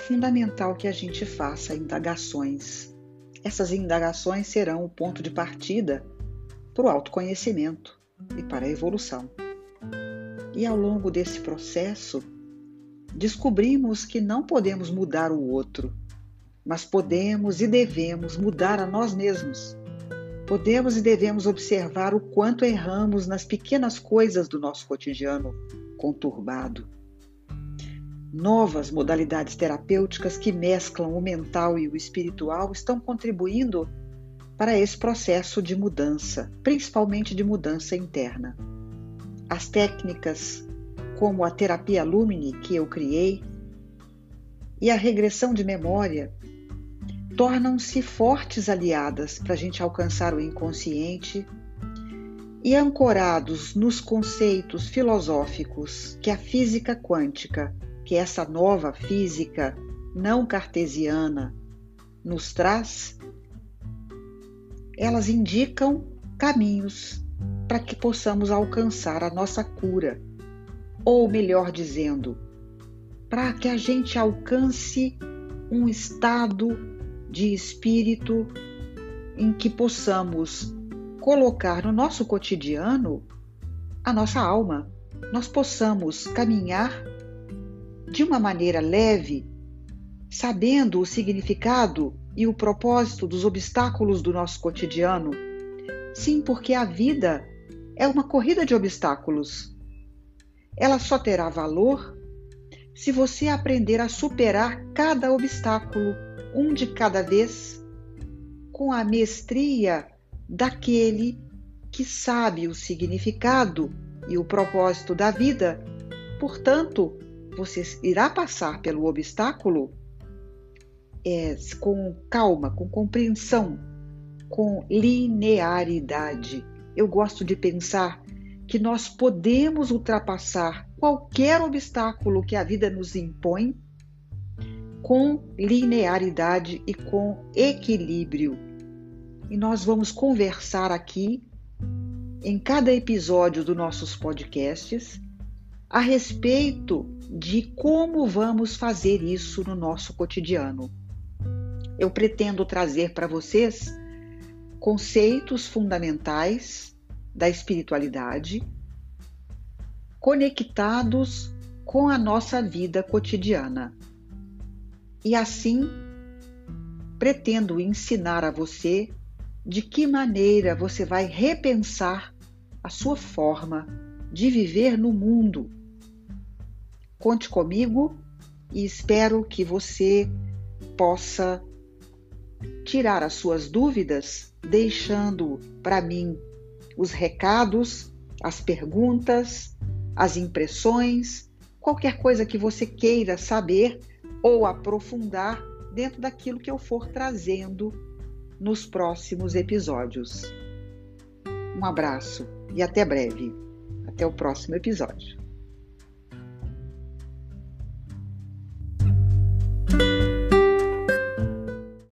fundamental que a gente faça indagações. Essas indagações serão o ponto de partida para o autoconhecimento e para a evolução. E ao longo desse processo, descobrimos que não podemos mudar o outro, mas podemos e devemos mudar a nós mesmos. Podemos e devemos observar o quanto erramos nas pequenas coisas do nosso cotidiano conturbado. Novas modalidades terapêuticas que mesclam o mental e o espiritual estão contribuindo para esse processo de mudança, principalmente de mudança interna. As técnicas como a terapia Lumine que eu criei e a regressão de memória tornam-se fortes aliadas para a gente alcançar o inconsciente e ancorados nos conceitos filosóficos que a física quântica, que essa nova física não cartesiana, nos traz, elas indicam caminhos para que possamos alcançar a nossa cura, ou melhor dizendo, para que a gente alcance um estado de espírito em que possamos colocar no nosso cotidiano a nossa alma, nós possamos caminhar de uma maneira leve, sabendo o significado e o propósito dos obstáculos do nosso cotidiano. Sim, porque a vida é uma corrida de obstáculos. Ela só terá valor se você aprender a superar cada obstáculo, um de cada vez, com a mestria daquele que sabe o significado e o propósito da vida. Portanto, você irá passar pelo obstáculo é, com calma, com compreensão, com linearidade. Eu gosto de pensar que nós podemos ultrapassar qualquer obstáculo que a vida nos impõe com linearidade e com equilíbrio. E nós vamos conversar aqui em cada episódio dos nossos podcasts a respeito de como vamos fazer isso no nosso cotidiano. Eu pretendo trazer para vocês conceitos fundamentais da espiritualidade conectados com a nossa vida cotidiana. E assim, pretendo ensinar a você de que maneira você vai repensar a sua forma de viver no mundo Conte comigo e espero que você possa tirar as suas dúvidas, deixando para mim os recados, as perguntas, as impressões, qualquer coisa que você queira saber ou aprofundar dentro daquilo que eu for trazendo nos próximos episódios. Um abraço e até breve. Até o próximo episódio.